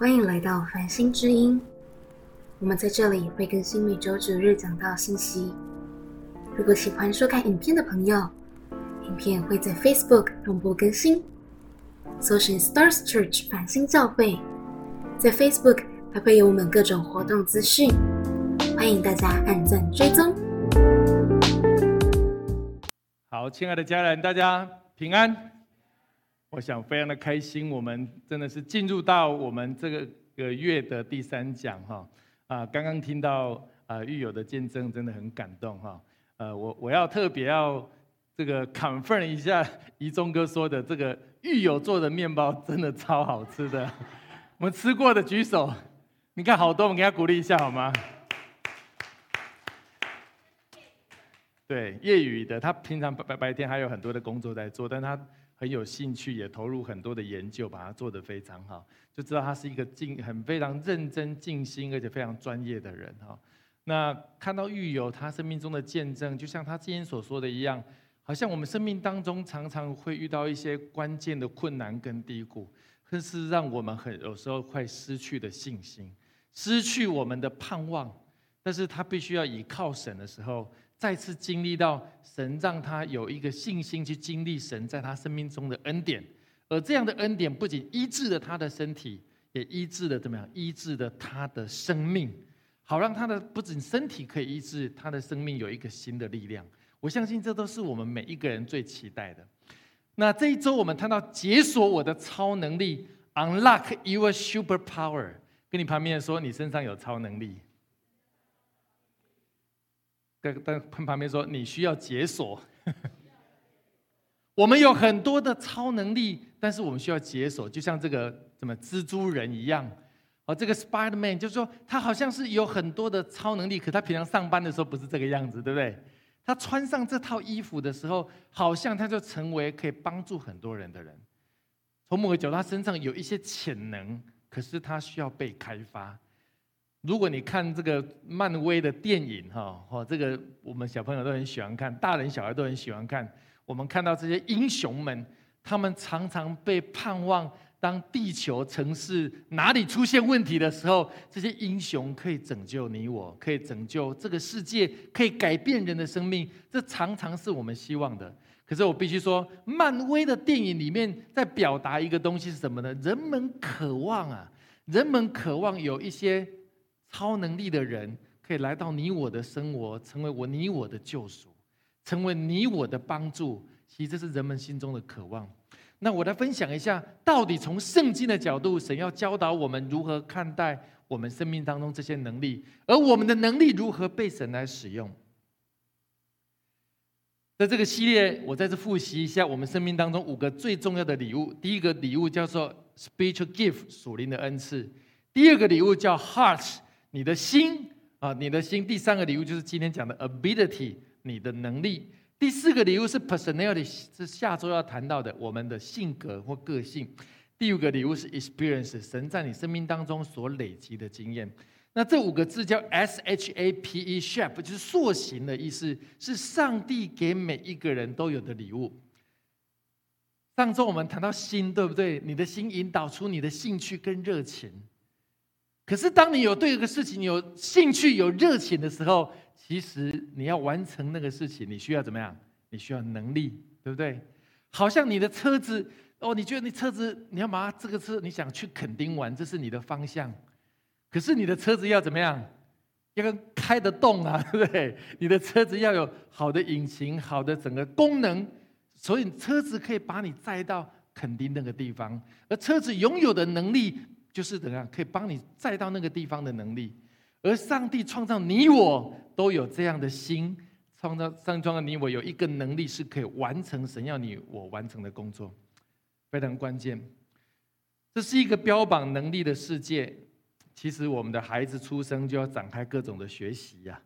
欢迎来到繁星之音，我们在这里会更新每周九日讲到信息。如果喜欢收看影片的朋友，影片会在 Facebook 同步更新，搜寻 Stars Church 繁星教会，在 Facebook 还会有我们各种活动资讯，欢迎大家按赞追踪。好，亲爱的家人，大家平安。我想非常的开心，我们真的是进入到我们这个个月的第三讲哈啊，刚刚听到啊狱友的见证，真的很感动哈。呃，我我要特别要这个 confirm 一下怡中哥说的，这个狱友做的面包真的超好吃的。我们吃过的举手，你看好多，我们给他鼓励一下好吗？对，业余的，他平常白白白天还有很多的工作在做，但他。很有兴趣，也投入很多的研究，把它做得非常好，就知道他是一个尽很非常认真、尽心，而且非常专业的人哈。那看到狱友他生命中的见证，就像他今天所说的一样，好像我们生命当中常常会遇到一些关键的困难跟低谷，更是让我们很有时候快失去的信心，失去我们的盼望。但是他必须要倚靠神的时候。再次经历到神让他有一个信心去经历神在他生命中的恩典，而这样的恩典不仅医治了他的身体，也医治了怎么样？医治了他的生命，好让他的不仅身体可以医治，他的生命有一个新的力量。我相信这都是我们每一个人最期待的。那这一周我们谈到解锁我的超能力，unlock your super power，跟你旁边说，你身上有超能力。跟跟旁边说，你需要解锁。我们有很多的超能力，但是我们需要解锁，就像这个什么蜘蛛人一样。哦，这个 Spider Man 就是说，他好像是有很多的超能力，可他平常上班的时候不是这个样子，对不对？他穿上这套衣服的时候，好像他就成为可以帮助很多人的人。从某个角度，他身上有一些潜能，可是他需要被开发。如果你看这个漫威的电影，哈，哦，这个我们小朋友都很喜欢看，大人小孩都很喜欢看。我们看到这些英雄们，他们常常被盼望，当地球城市哪里出现问题的时候，这些英雄可以拯救你我，可以拯救这个世界，可以改变人的生命。这常常是我们希望的。可是我必须说，漫威的电影里面在表达一个东西是什么呢？人们渴望啊，人们渴望有一些。超能力的人可以来到你我的生活，成为我你我的救赎，成为你我的帮助。其实这是人们心中的渴望。那我来分享一下，到底从圣经的角度，神要教导我们如何看待我们生命当中这些能力，而我们的能力如何被神来使用。在这个系列，我再次复习一下我们生命当中五个最重要的礼物。第一个礼物叫做 spiritual gift，属灵的恩赐。第二个礼物叫 heart。你的心啊，你的心。第三个礼物就是今天讲的 ability，你的能力。第四个礼物是 personality，是下周要谈到的我们的性格或个性。第五个礼物是 experience，神在你生命当中所累积的经验。那这五个字叫 S H A P E，shape 就是塑形的意思，是上帝给每一个人都有的礼物。上周我们谈到心，对不对？你的心引导出你的兴趣跟热情。可是，当你有对一个事情有兴趣、有热情的时候，其实你要完成那个事情，你需要怎么样？你需要能力，对不对？好像你的车子哦，你觉得你车子你要把它这个车，你想去垦丁玩，这是你的方向。可是你的车子要怎么样？要开得动啊，对不对？你的车子要有好的引擎、好的整个功能，所以车子可以把你载到垦丁那个地方。而车子拥有的能力。就是怎样可以帮你再到那个地方的能力，而上帝创造你我都有这样的心，创造上创造你我有一个能力是可以完成神要你我完成的工作，非常关键。这是一个标榜能力的世界，其实我们的孩子出生就要展开各种的学习呀，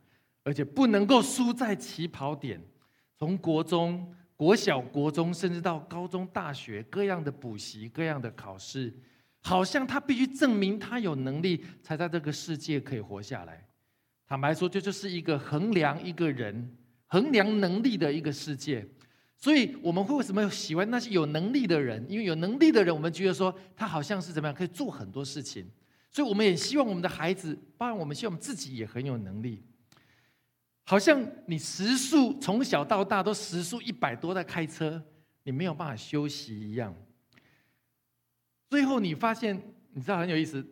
而且不能够输在起跑点，从国中、国小、国中，甚至到高中、大学，各样的补习、各样的考试。好像他必须证明他有能力，才在这个世界可以活下来。坦白说，这就是一个衡量一个人、衡量能力的一个世界。所以，我们会为什么喜欢那些有能力的人？因为有能力的人，我们觉得说他好像是怎么样，可以做很多事情。所以我们也希望我们的孩子，包括我们希望我们自己也很有能力。好像你时速从小到大都时速一百多在开车，你没有办法休息一样。最后你发现，你知道很有意思。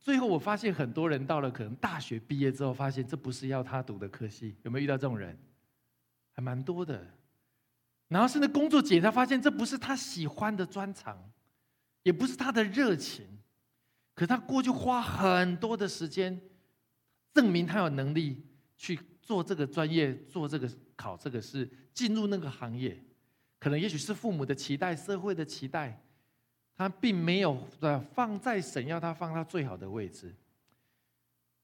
最后我发现很多人到了可能大学毕业之后，发现这不是要他读的科系，有没有遇到这种人？还蛮多的。然后甚至工作检查发现这不是他喜欢的专长，也不是他的热情，可他过去花很多的时间，证明他有能力去。做这个专业，做这个考这个试，进入那个行业，可能也许是父母的期待，社会的期待，他并没有放在神要他放到最好的位置。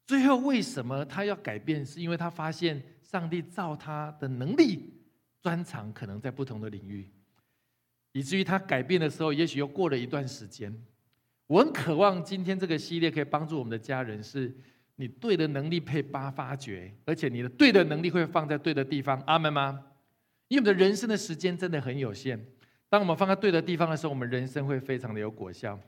最后为什么他要改变？是因为他发现上帝造他的能力专长可能在不同的领域，以至于他改变的时候，也许又过了一段时间。我很渴望今天这个系列可以帮助我们的家人是。你对的能力配八发掘，而且你的对的能力会放在对的地方，阿门吗？因为我们的人生的时间真的很有限，当我们放在对的地方的时候，我们人生会非常的有果效。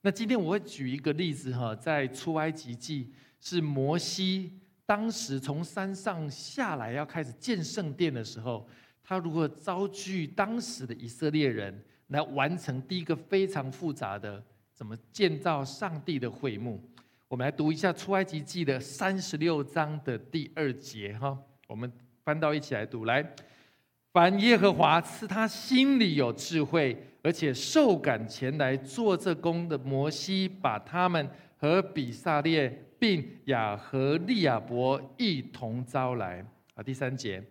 那今天我会举一个例子哈，在出埃及记是摩西当时从山上下来要开始建圣殿的时候，他如何遭拒当时的以色列人来完成第一个非常复杂的怎么建造上帝的会幕。我们来读一下出埃及记的三十六章的第二节哈，我们翻到一起来读。来，凡耶和华赐他心里有智慧，而且受感前来做这工的摩西，把他们和比萨列并雅和利亚伯一同招来。啊，第三节，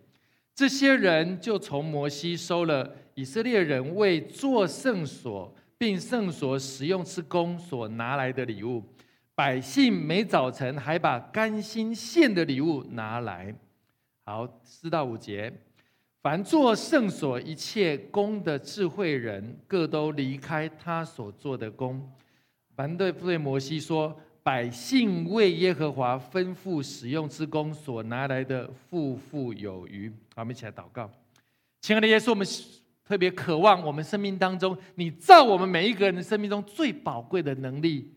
这些人就从摩西收了以色列人为做圣所并圣所使用之工所拿来的礼物。百姓每早晨还把甘心献的礼物拿来。好，四到五节，凡做圣所一切功的智慧人，各都离开他所做的功。凡对对摩西说：“百姓为耶和华吩咐使用之功所拿来的，富富有余。”好，我们一起来祷告。亲爱的耶稣，我们特别渴望我们生命当中，你造我们每一个人的生命中最宝贵的能力。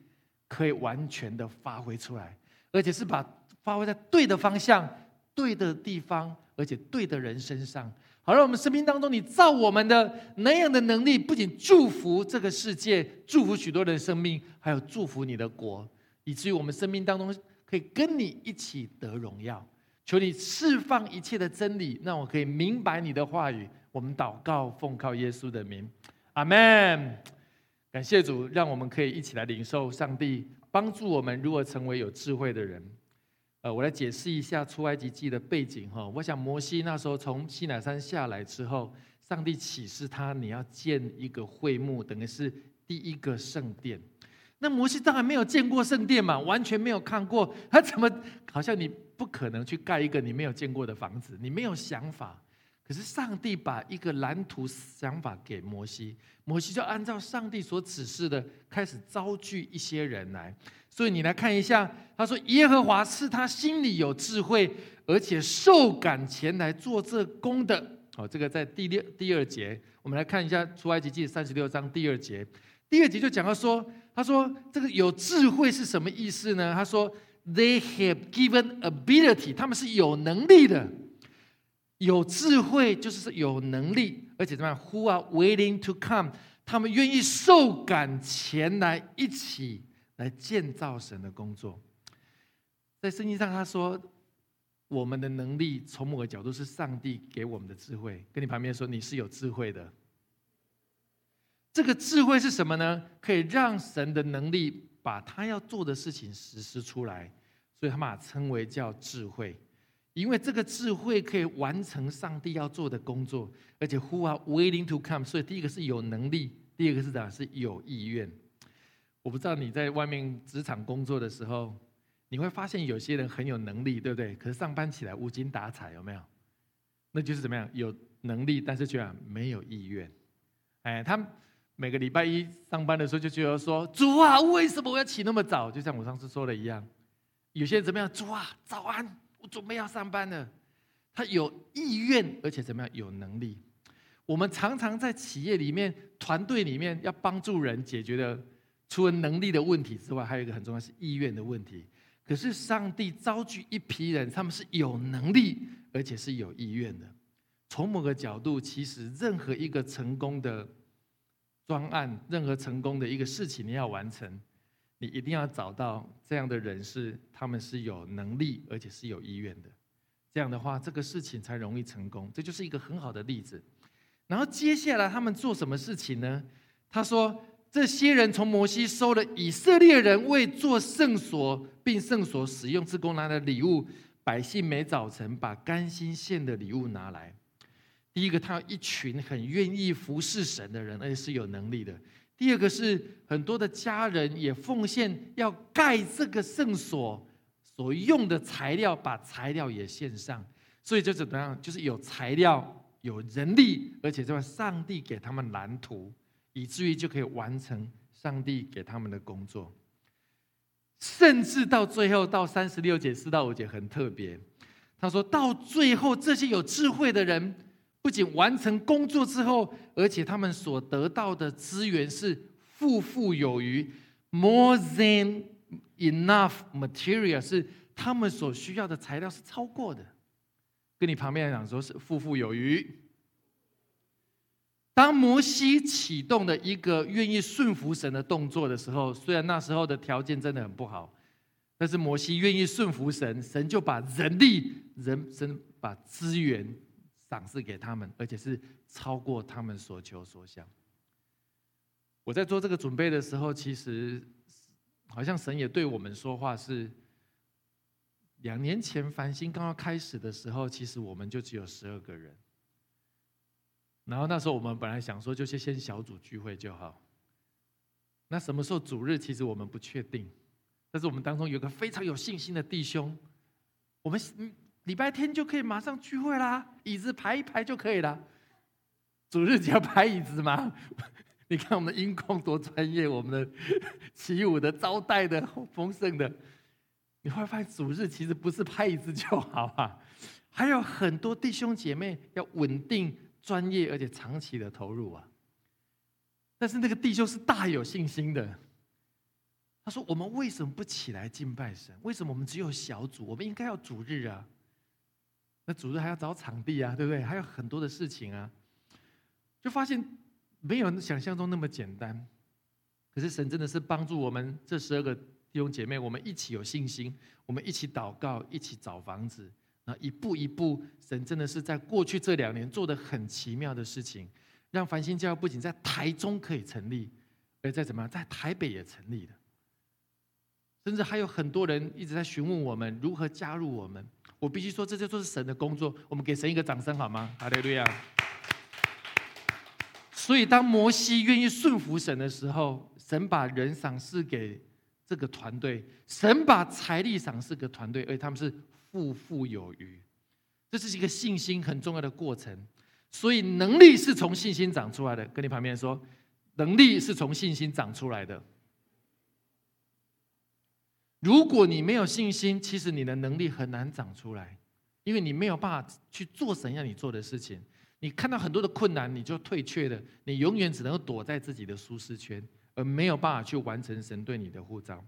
可以完全的发挥出来，而且是把发挥在对的方向、对的地方，而且对的人身上。好让，我们生命当中，你造我们的那样的能力，不仅祝福这个世界，祝福许多人的生命，还有祝福你的国，以至于我们生命当中可以跟你一起得荣耀。求你释放一切的真理，让我可以明白你的话语。我们祷告，奉靠耶稣的名，阿门。感谢主，让我们可以一起来领受上帝帮助我们如何成为有智慧的人。呃，我来解释一下出埃及记的背景哈。我想摩西那时候从西乃山下来之后，上帝启示他你要建一个会幕，等于是第一个圣殿。那摩西当然没有见过圣殿嘛，完全没有看过，他怎么好像你不可能去盖一个你没有见过的房子，你没有想法。可是上帝把一个蓝图想法给摩西，摩西就按照上帝所指示的开始招聚一些人来。所以你来看一下，他说耶和华是他心里有智慧，而且受感前来做这工的。好，这个在第六第二节，我们来看一下出埃及记三十六章第二节。第二节就讲到说，他说这个有智慧是什么意思呢？他说 They have given ability，他们是有能力的。有智慧就是有能力，而且怎么样？Who are willing to come？他们愿意受感前来一起来建造神的工作。在圣经上，他说我们的能力从某个角度是上帝给我们的智慧。跟你旁边说，你是有智慧的。这个智慧是什么呢？可以让神的能力把他要做的事情实施出来，所以他把它称为叫智慧。因为这个智慧可以完成上帝要做的工作，而且 who are willing to come，所以第一个是有能力，第二个是啥？是有意愿。我不知道你在外面职场工作的时候，你会发现有些人很有能力，对不对？可是上班起来无精打采，有没有？那就是怎么样？有能力，但是却没有意愿。哎，他每个礼拜一上班的时候就觉得说：“主啊，为什么我要起那么早？”就像我上次说的一样，有些人怎么样？主啊，早安。我准备要上班了，他有意愿，而且怎么样有能力？我们常常在企业里面、团队里面要帮助人解决的除了能力的问题之外，还有一个很重要是意愿的问题。可是上帝招聚一批人，他们是有能力，而且是有意愿的。从某个角度，其实任何一个成功的专案，任何成功的一个事情，你要完成，你一定要找到这样的人士，他们是有能力，而且是有意愿的。这样的话，这个事情才容易成功。这就是一个很好的例子。然后接下来他们做什么事情呢？他说：“这些人从摩西收了以色列人为做圣所并圣所使用之功拿的礼物，百姓每早晨把甘心献的礼物拿来。”第一个，他有一群很愿意服侍神的人，而且是有能力的。第二个是很多的家人也奉献要盖这个圣所所用的材料，把材料也献上。所以就怎么样？就是有材料、有人力，而且这上帝给他们蓝图，以至于就可以完成上帝给他们的工作。甚至到最后，到三十六节、四到五节很特别。他说到最后，这些有智慧的人。不仅完成工作之后，而且他们所得到的资源是富富有余，more than enough material，是他们所需要的材料是超过的。跟你旁边讲说，是富富有余。当摩西启动的一个愿意顺服神的动作的时候，虽然那时候的条件真的很不好，但是摩西愿意顺服神，神就把人力、人神把资源。赏赐给他们，而且是超过他们所求所想。我在做这个准备的时候，其实好像神也对我们说话。是两年前繁星刚刚开始的时候，其实我们就只有十二个人。然后那时候我们本来想说，就先先小组聚会就好。那什么时候主日？其实我们不确定。但是我们当中有个非常有信心的弟兄，我们。礼拜天就可以马上聚会啦，椅子排一排就可以了。主日只要排椅子吗？你看我们的音控多专业，我们的起舞的、招待的、丰盛的。你会发现主日其实不是拍椅子就好啊，还有很多弟兄姐妹要稳定、专业而且长期的投入啊。但是那个弟兄是大有信心的。他说：“我们为什么不起来敬拜神？为什么我们只有小组？我们应该要主日啊。”那主日还要找场地啊，对不对？还有很多的事情啊，就发现没有想象中那么简单。可是神真的是帮助我们这十二个弟兄姐妹，我们一起有信心，我们一起祷告，一起找房子，那一步一步，神真的是在过去这两年做的很奇妙的事情，让繁星教不仅在台中可以成立，而在怎么样，在台北也成立了。甚至还有很多人一直在询问我们如何加入我们。我必须说，这些都是神的工作。我们给神一个掌声好吗？哈利路亚。所以，当摩西愿意顺服神的时候，神把人赏赐给这个团队，神把财力赏赐给团队，而他们是富富有余。这是一个信心很重要的过程。所以，能力是从信心长出来的。跟你旁边说，能力是从信心长出来的。如果你没有信心，其实你的能力很难长出来，因为你没有办法去做神要你做的事情。你看到很多的困难，你就退却了，你永远只能够躲在自己的舒适圈，而没有办法去完成神对你的呼召。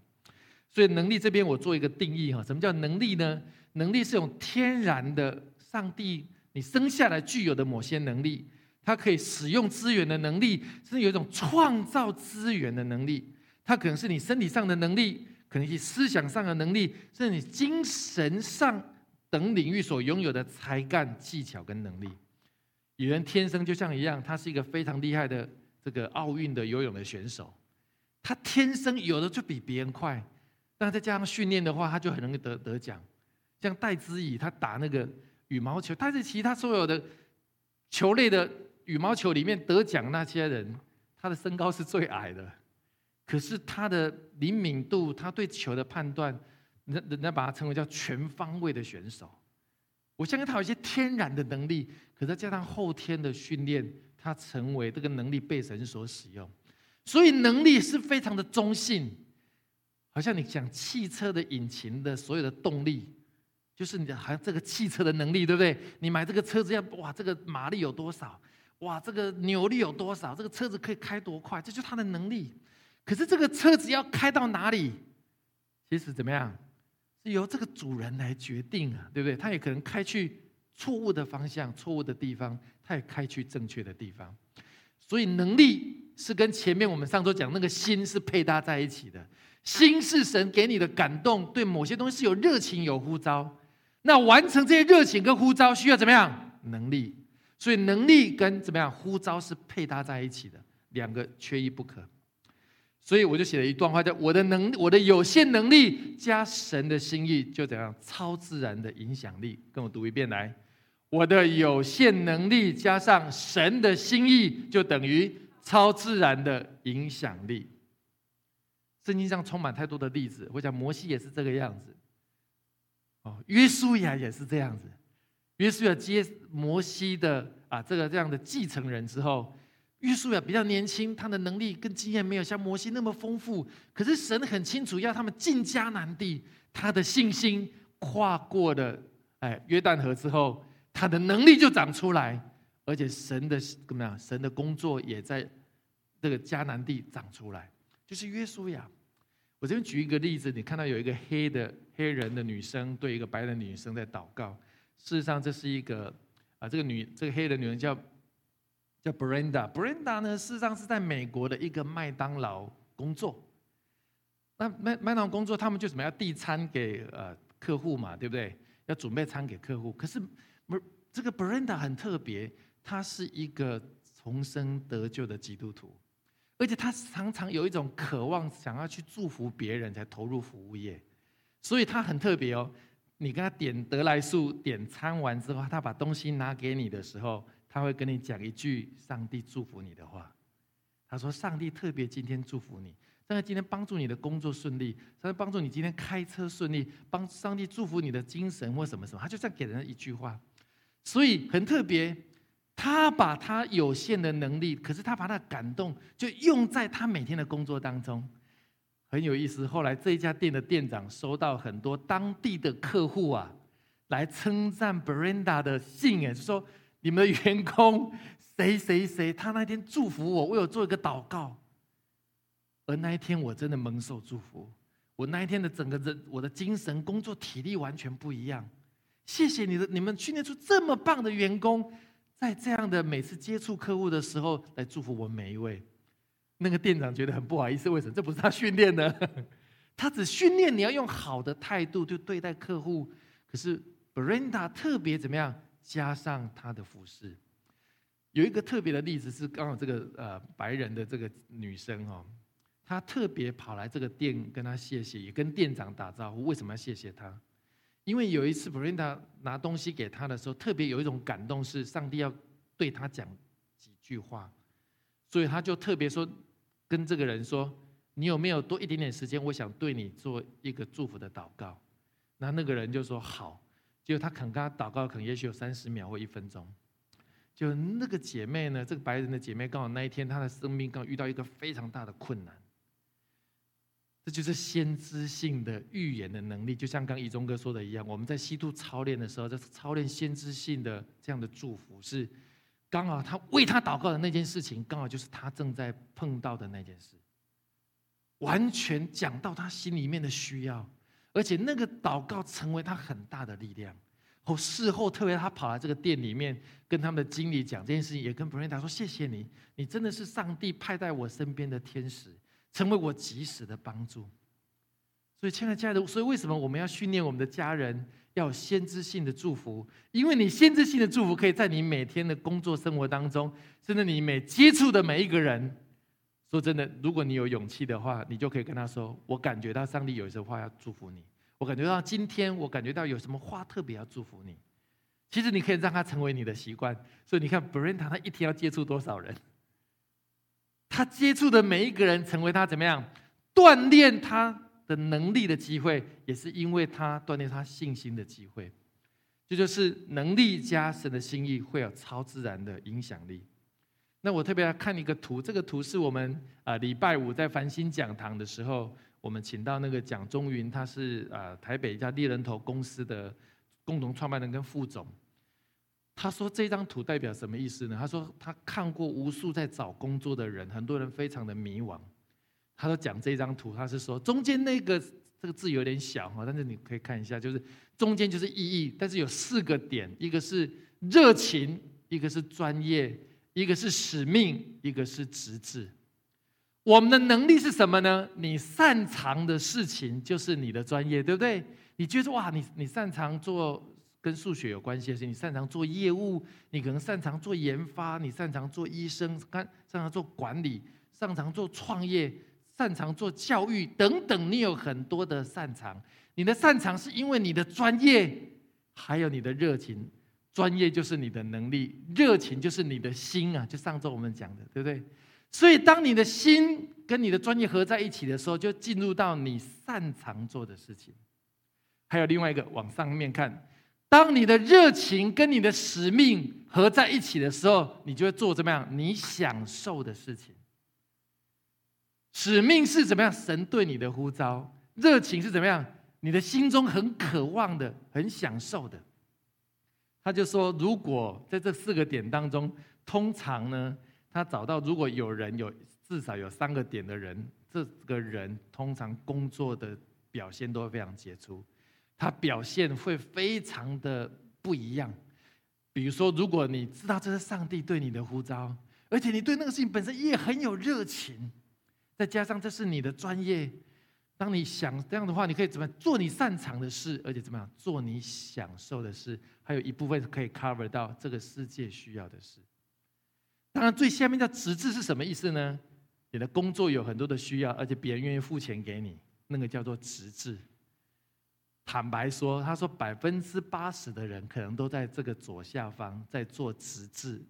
所以能力这边我做一个定义哈，什么叫能力呢？能力是种天然的，上帝你生下来具有的某些能力，它可以使用资源的能力，甚至有一种创造资源的能力，它可能是你身体上的能力。可能是思想上的能力，甚至你精神上等领域所拥有的才干、技巧跟能力。有人天生就像一样，他是一个非常厉害的这个奥运的游泳的选手，他天生有的就比别人快，但再加上训练的话，他就很容易得得奖。像戴资颖，他打那个羽毛球，但是其他所有的球类的羽毛球里面得奖那些人，他的身高是最矮的。可是他的灵敏度，他对球的判断，人人家把他称为叫全方位的选手。我相信他有一些天然的能力，可是加上后天的训练，他成为这个能力被神所使用。所以能力是非常的中性，好像你讲汽车的引擎的所有的动力，就是你好像这个汽车的能力，对不对？你买这个车子要哇，这个马力有多少？哇，这个扭力有多少？这个车子可以开多快？这就是它的能力。可是这个车子要开到哪里，其实怎么样，是由这个主人来决定啊，对不对？他也可能开去错误的方向、错误的地方，他也开去正确的地方。所以能力是跟前面我们上周讲那个心是配搭在一起的。心是神给你的感动，对某些东西是有热情、有呼召。那完成这些热情跟呼召需要怎么样？能力。所以能力跟怎么样呼召是配搭在一起的，两个缺一不可。所以我就写了一段话，叫“我的能，我的有限能力加神的心意，就怎样超自然的影响力。”跟我读一遍来，“我的有限能力加上神的心意，就等于超自然的影响力。”圣经上充满太多的例子，我讲摩西也是这个样子，哦，约书亚也是这样子。约书亚接摩西的啊这个这样的继承人之后，约书亚比较年轻，他的能力跟经验没有像摩西那么丰富。可是神很清楚要他们进迦南地，他的信心跨过了哎约旦河之后，他的能力就长出来，而且神的怎么样？神的工作也在这个迦南地长出来。就是约书亚，我这边举一个例子，你看到有一个黑的黑人的女生对一个白人女生在祷告。事实上，这是一个啊，这个女这个黑人女人叫叫 Brenda。Brenda 呢，事实上是在美国的一个麦当劳工作。那麦麦当劳工作，他们就什么要递餐给呃客户嘛，对不对？要准备餐给客户。可是不，这个 Brenda 很特别，她是一个重生得救的基督徒。而且他常常有一种渴望，想要去祝福别人，才投入服务业，所以他很特别哦。你跟他点得来速点餐完之后，他把东西拿给你的时候，他会跟你讲一句上帝祝福你的话。他说：“上帝特别今天祝福你，上帝今天帮助你的工作顺利，上帝帮助你今天开车顺利，帮上帝祝福你的精神或什么什么。”他就这样给人一句话，所以很特别。他把他有限的能力，可是他把他的感动就用在他每天的工作当中，很有意思。后来这一家店的店长收到很多当地的客户啊，来称赞 Brenda 的信，哎，就说你们的员工谁谁谁，他那天祝福我，为我做一个祷告，而那一天我真的蒙受祝福，我那一天的整个人，我的精神、工作体力完全不一样。谢谢你的，你们训练出这么棒的员工。在这样的每次接触客户的时候，来祝福我们每一位。那个店长觉得很不好意思，为什么？这不是他训练的，他只训练你要用好的态度去对待客户。可是 Brenda 特别怎么样？加上他的服饰，有一个特别的例子是，刚好这个呃白人的这个女生哦，她特别跑来这个店跟他谢谢，也跟店长打招呼。为什么要谢谢他？因为有一次 Brenda 拿东西给他的时候，特别有一种感动，是上帝要对他讲几句话，所以他就特别说，跟这个人说：“你有没有多一点点时间？我想对你做一个祝福的祷告。”那那个人就说：“好。”结果他肯跟他祷告，可能也许有三十秒或一分钟。就那个姐妹呢，这个白人的姐妹，刚好那一天她的生命刚好遇到一个非常大的困难。这就是先知性的预言的能力，就像刚一中哥说的一样，我们在西度操练的时候，在操练先知性的这样的祝福，是刚好他为他祷告的那件事情，刚好就是他正在碰到的那件事，完全讲到他心里面的需要，而且那个祷告成为他很大的力量。后事后，特别他跑来这个店里面，跟他们的经理讲这件事情，也跟布瑞达说：“谢谢你，你真的是上帝派在我身边的天使。”成为我及时的帮助，所以亲爱的家人，所以为什么我们要训练我们的家人要有先知性的祝福？因为你先知性的祝福可以在你每天的工作生活当中，甚至你每接触的每一个人，说真的，如果你有勇气的话，你就可以跟他说：“我感觉到上帝有一些话要祝福你，我感觉到今天我感觉到有什么话特别要祝福你。”其实你可以让他成为你的习惯。所以你看 b r e n t a 他一天要接触多少人？他接触的每一个人，成为他怎么样锻炼他的能力的机会，也是因为他锻炼他信心的机会。这就是能力加神的心意，会有超自然的影响力。那我特别要看一个图，这个图是我们啊礼拜五在繁星讲堂的时候，我们请到那个蒋中云，他是啊台北一家猎人头公司的共同创办人跟副总。他说：“这张图代表什么意思呢？”他说：“他看过无数在找工作的人，很多人非常的迷惘。他说讲这张图，他是说中间那个这个字有点小哈，但是你可以看一下，就是中间就是意义，但是有四个点，一个是热情，一个是专业，一个是使命，一个是直至。我们的能力是什么呢？你擅长的事情就是你的专业，对不对？你觉得哇，你你擅长做跟数学有关系的事，你擅长做业务，你可能擅长做研发，你擅长做医生，擅擅长做管理，擅长做创业。擅长做教育等等，你有很多的擅长。你的擅长是因为你的专业，还有你的热情。专业就是你的能力，热情就是你的心啊！就上周我们讲的，对不对？所以，当你的心跟你的专业合在一起的时候，就进入到你擅长做的事情。还有另外一个，往上面看，当你的热情跟你的使命合在一起的时候，你就会做怎么样？你享受的事情。使命是怎么样？神对你的呼召，热情是怎么样？你的心中很渴望的，很享受的。他就说，如果在这四个点当中，通常呢，他找到如果有人有至少有三个点的人，这个人通常工作的表现都会非常杰出，它表现会非常的不一样。比如说，如果你知道这是上帝对你的呼召，而且你对那个事情本身也很有热情。再加上这是你的专业，当你想这样的话，你可以怎么做你擅长的事，而且怎么样做你享受的事，还有一部分可以 cover 到这个世界需要的事。当然，最下面叫直至是什么意思呢？你的工作有很多的需要，而且别人愿意付钱给你，那个叫做直至。坦白说，他说百分之八十的人可能都在这个左下方在做直至，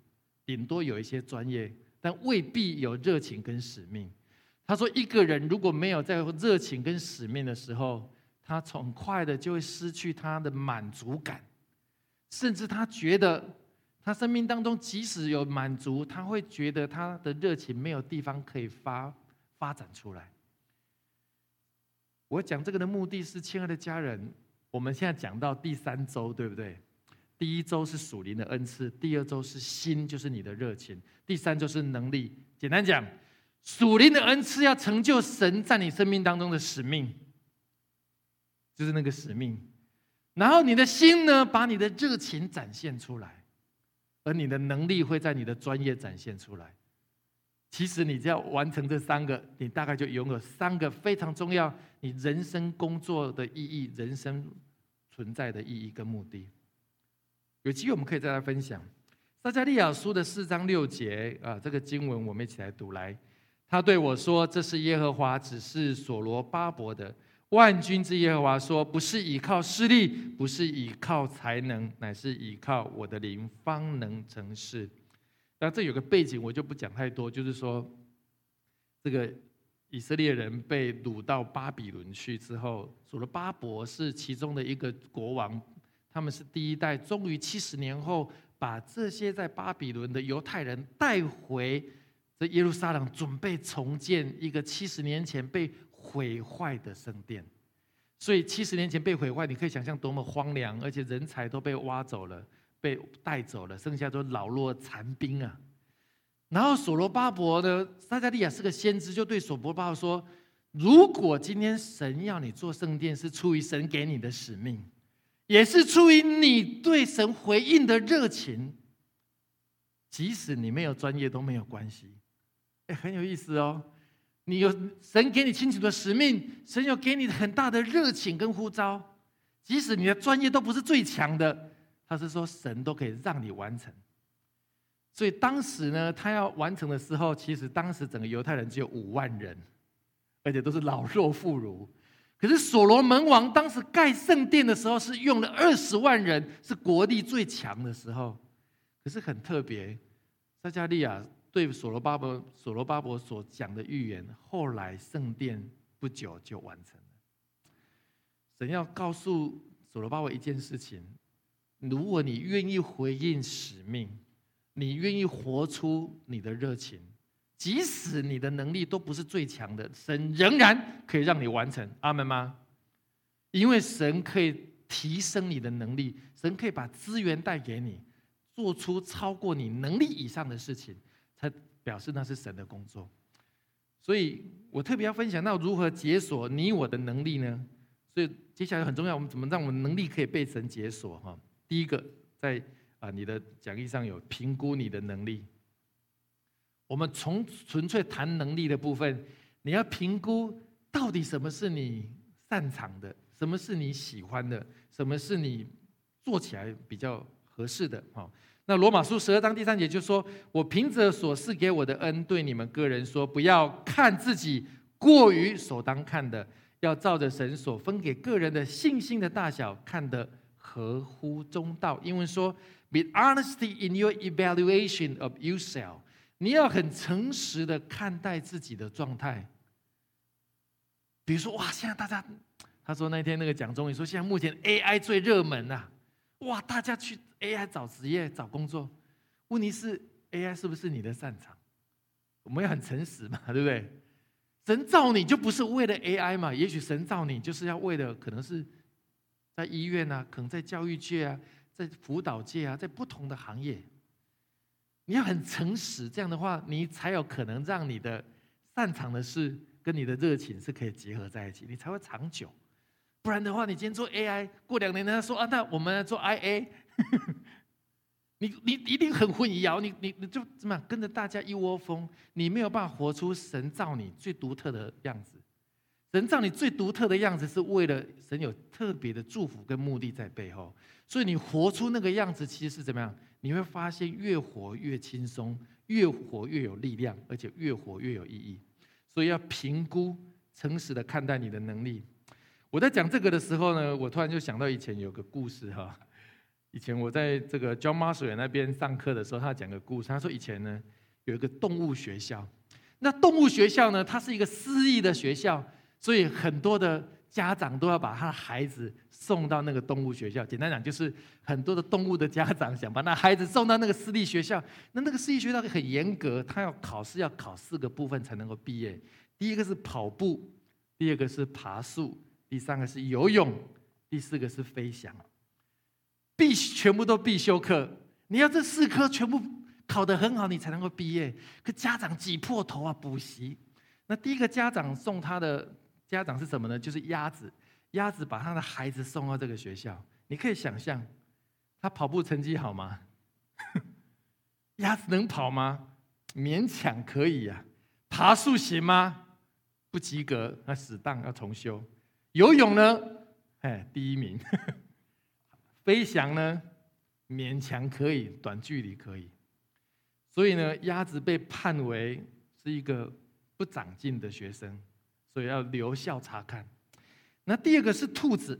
顶多有一些专业，但未必有热情跟使命。他说：“一个人如果没有在热情跟使命的时候，他很快的就会失去他的满足感，甚至他觉得他生命当中即使有满足，他会觉得他的热情没有地方可以发发展出来。”我讲这个的目的是，亲爱的家人，我们现在讲到第三周，对不对？第一周是属灵的恩赐，第二周是心，就是你的热情，第三周是能力。简单讲。属灵的恩赐要成就神在你生命当中的使命，就是那个使命。然后你的心呢，把你的热情展现出来，而你的能力会在你的专业展现出来。其实你只要完成这三个，你大概就拥有三个非常重要你人生工作的意义、人生存在的意义跟目的。有机会我们可以再来分享撒加利亚书的四章六节啊，这个经文我们一起来读来。他对我说：“这是耶和华指示所罗巴伯的。万军之耶和华说：不是依靠势力，不是依靠才能，乃是依靠我的灵，方能成事。”那这有个背景，我就不讲太多。就是说，这个以色列人被掳到巴比伦去之后，除了巴伯是其中的一个国王，他们是第一代，终于七十年后把这些在巴比伦的犹太人带回这。耶路撒冷准备重建一个七十年前被毁坏的圣殿，所以七十年前被毁坏，你可以想象多么荒凉，而且人才都被挖走了，被带走了，剩下都老弱残兵啊。然后所罗巴伯呢，撒加利亚是个先知，就对所罗巴伯说：“如果今天神要你做圣殿，是出于神给你的使命，也是出于你对神回应的热情，即使你没有专业都没有关系。”很有意思哦，你有神给你清楚的使命，神有给你很大的热情跟呼召，即使你的专业都不是最强的，他是说神都可以让你完成。所以当时呢，他要完成的时候，其实当时整个犹太人只有五万人，而且都是老弱妇孺。可是所罗门王当时盖圣殿的时候，是用了二十万人，是国力最强的时候。可是很特别，撒加利亚。对所罗巴伯所罗巴伯所讲的预言，后来圣殿不久就完成了。神要告诉所罗巴伯一件事情：如果你愿意回应使命，你愿意活出你的热情，即使你的能力都不是最强的，神仍然可以让你完成。阿门吗？因为神可以提升你的能力，神可以把资源带给你，做出超过你能力以上的事情。才表示那是神的工作，所以我特别要分享到如何解锁你我的能力呢？所以接下来很重要，我们怎么让我们能力可以被神解锁？哈，第一个在啊你的讲义上有评估你的能力。我们从纯粹谈能力的部分，你要评估到底什么是你擅长的，什么是你喜欢的，什么是你做起来比较合适的。哈，那罗马书十二章第三节就说：“我凭着所赐给我的恩，对你们个人说，不要看自己过于所当看的，要照着神所分给个人的信心的大小看的合乎中道。”英文说：“Be honesty in your evaluation of yourself。”你要很诚实的看待自己的状态。比如说，哇，现在大家，他说那天那个蒋中宇说，现在目前 AI 最热门呐，哇，大家去 AI 找职业、找工作。问题是 AI 是不是你的擅长？我们要很诚实嘛，对不对？神造你就不是为了 AI 嘛？也许神造你就是要为了，可能是在医院啊，可能在教育界啊，在辅导界啊，在不同的行业。你要很诚实，这样的话，你才有可能让你的擅长的事跟你的热情是可以结合在一起，你才会长久。不然的话，你今天做 AI，过两年人家说啊，那我们做 IA，你你一定很混淆，你你你就怎么跟着大家一窝蜂，你没有办法活出神造你最独特的样子。神造你最独特的样子，是为了神有特别的祝福跟目的在背后，所以你活出那个样子，其实是怎么样？你会发现越活越轻松，越活越有力量，而且越活越有意义。所以要评估，诚实的看待你的能力。我在讲这个的时候呢，我突然就想到以前有个故事哈。以前我在这个 John Marshall 那边上课的时候，他讲个故事。他说以前呢有一个动物学校，那动物学校呢，它是一个私立的学校，所以很多的家长都要把他的孩子。送到那个动物学校，简单讲就是很多的动物的家长想把那孩子送到那个私立学校，那那个私立学校很严格，他要考试要考四个部分才能够毕业。第一个是跑步，第二个是爬树，第三个是游泳，第四个是飞翔，必全部都必修课。你要这四科全部考得很好，你才能够毕业。可家长挤破头啊，补习。那第一个家长送他的家长是什么呢？就是鸭子。鸭子把他的孩子送到这个学校，你可以想象，他跑步成绩好吗？鸭子能跑吗？勉强可以呀。爬树行吗？不及格，那死当要重修。游泳呢？哎，第一名。飞翔呢？勉强可以，短距离可以。所以呢，鸭子被判为是一个不长进的学生，所以要留校查看。那第二个是兔子，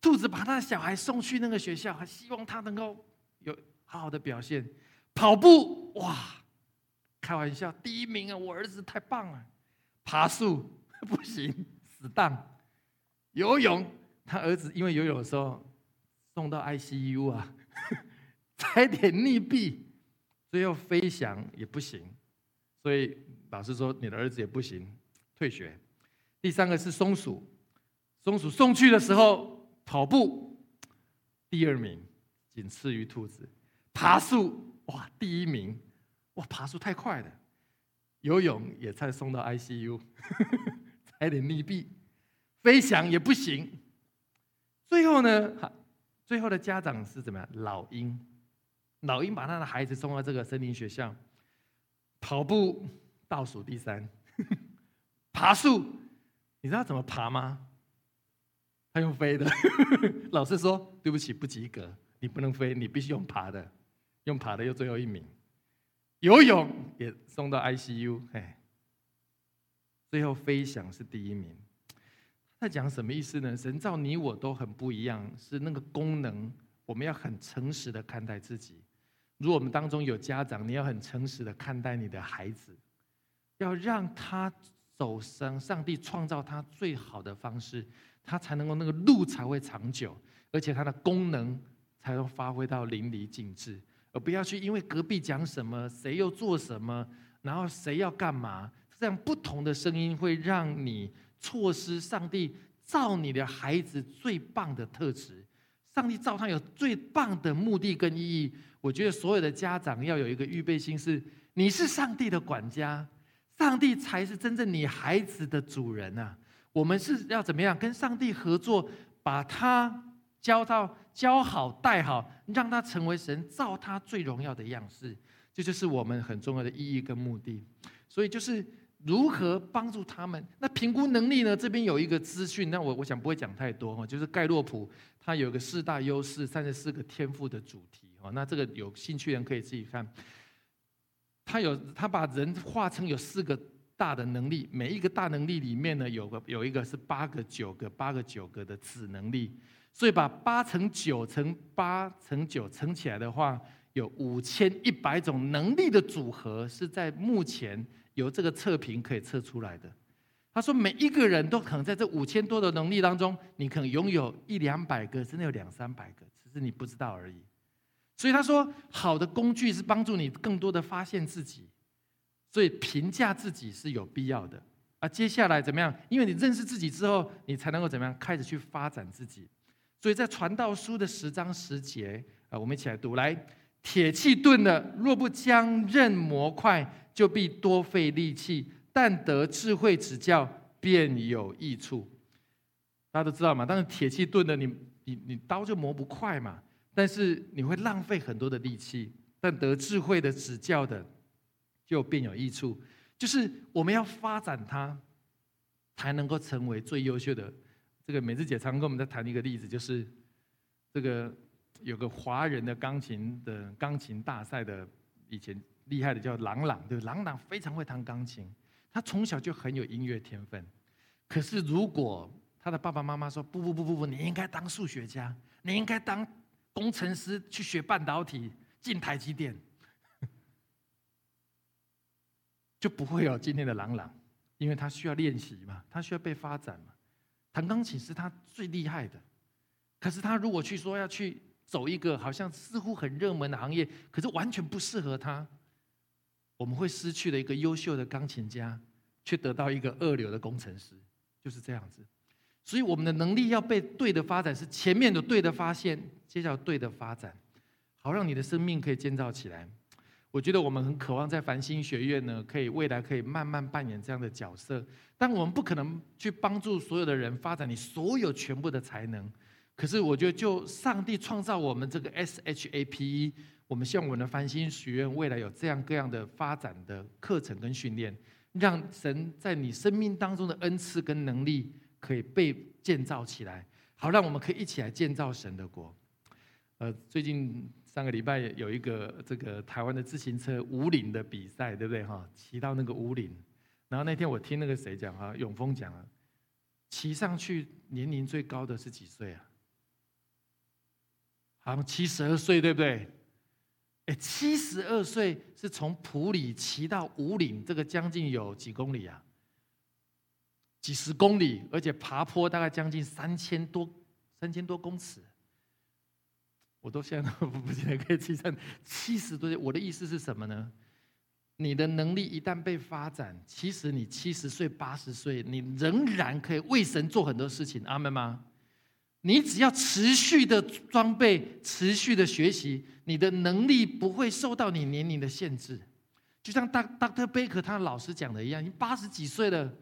兔子把他的小孩送去那个学校，还希望他能够有好好的表现。跑步哇，开玩笑，第一名啊，我儿子太棒了。爬树 不行，死当。游泳，他儿子因为游泳的时候送到 ICU 啊，差点溺毙。最后飞翔也不行，所以老师说你的儿子也不行，退学。第三个是松鼠。松鼠送去的时候，跑步第二名，仅次于兔子；爬树哇，第一名，哇，爬树太快了；游泳也才送到 ICU，差点溺毙；飞翔也不行。最后呢，最后的家长是怎么样？老鹰，老鹰把他的孩子送到这个森林学校，跑步倒数第三，爬树，你知道怎么爬吗？他用飞的，老师说：“对不起，不及格，你不能飞，你必须用爬的，用爬的又最后一名。游泳也送到 ICU，哎，最后飞翔是第一名。他讲什么意思呢？神造你我都很不一样，是那个功能，我们要很诚实的看待自己。如果我们当中有家长，你要很诚实的看待你的孩子，要让他走上上帝创造他最好的方式。”它才能够那个路才会长久，而且它的功能才能发挥到淋漓尽致，而不要去因为隔壁讲什么，谁又做什么，然后谁要干嘛，这样不同的声音会让你错失上帝造你的孩子最棒的特质。上帝造他有最棒的目的跟意义。我觉得所有的家长要有一个预备心，是你是上帝的管家，上帝才是真正你孩子的主人呐。我们是要怎么样跟上帝合作，把他教到教好带好，让他成为神造他最荣耀的样式。这就是我们很重要的意义跟目的。所以就是如何帮助他们。那评估能力呢？这边有一个资讯，那我我想不会讲太多哈。就是盖洛普他有个四大优势、三十四个天赋的主题哦。那这个有兴趣人可以自己看。他有他把人化成有四个大的能力，每一个大能力里面呢，有个有一个是八个、九个、八个、九个的子能力，所以把八乘九乘八乘九乘起来的话，有五千一百种能力的组合，是在目前由这个测评可以测出来的。他说，每一个人都可能在这五千多的能力当中，你可能拥有一两百个，甚至有两三百个，只是你不知道而已。所以他说，好的工具是帮助你更多的发现自己，所以评价自己是有必要的。啊，接下来怎么样？因为你认识自己之后，你才能够怎么样开始去发展自己。所以在传道书的十章十节啊，我们一起来读：来，铁器钝了，若不将刃磨快，就必多费力气；但得智慧指教，便有益处。大家都知道嘛？但是铁器钝了，你你你刀就磨不快嘛。但是你会浪费很多的力气，但得智慧的指教的，就便有益处。就是我们要发展它，才能够成为最优秀的。这个美智姐常跟我们在谈一个例子，就是这个有个华人的钢琴的钢琴大赛的，以前厉害的叫朗朗，对，朗朗非常会弹钢琴，他从小就很有音乐天分。可是如果他的爸爸妈妈说不不不不不，你应该当数学家，你应该当。工程师去学半导体，进台积电，就不会有今天的朗朗，因为他需要练习嘛，他需要被发展嘛。弹钢琴是他最厉害的，可是他如果去说要去走一个好像似乎很热门的行业，可是完全不适合他，我们会失去了一个优秀的钢琴家，却得到一个二流的工程师，就是这样子。所以我们的能力要被对的发展，是前面的对的发现，接下来对的发展，好让你的生命可以建造起来。我觉得我们很渴望在繁星学院呢，可以未来可以慢慢扮演这样的角色。但我们不可能去帮助所有的人发展你所有全部的才能。可是我觉得，就上帝创造我们这个 S H A P E，我们希望我们的繁星学院未来有这样各样的发展的课程跟训练，让神在你生命当中的恩赐跟能力。可以被建造起来，好让我们可以一起来建造神的国。呃，最近上个礼拜有一个这个台湾的自行车五岭的比赛，对不对哈？骑到那个五岭，然后那天我听那个谁讲哈，永峰讲啊，骑上去年龄最高的是几岁啊？好像七十二岁，对不对？哎，七十二岁是从普里骑到五岭，这个将近有几公里啊？几十公里，而且爬坡大概将近三千多、三千多公尺，我都现在都 不记得可以计算七十多岁。我的意思是什么呢？你的能力一旦被发展，其实你七十岁、八十岁，你仍然可以为神做很多事情。阿门吗？你只要持续的装备、持续的学习，你的能力不会受到你年龄的限制。就像大 Doctor Baker 他老师讲的一样，你八十几岁了。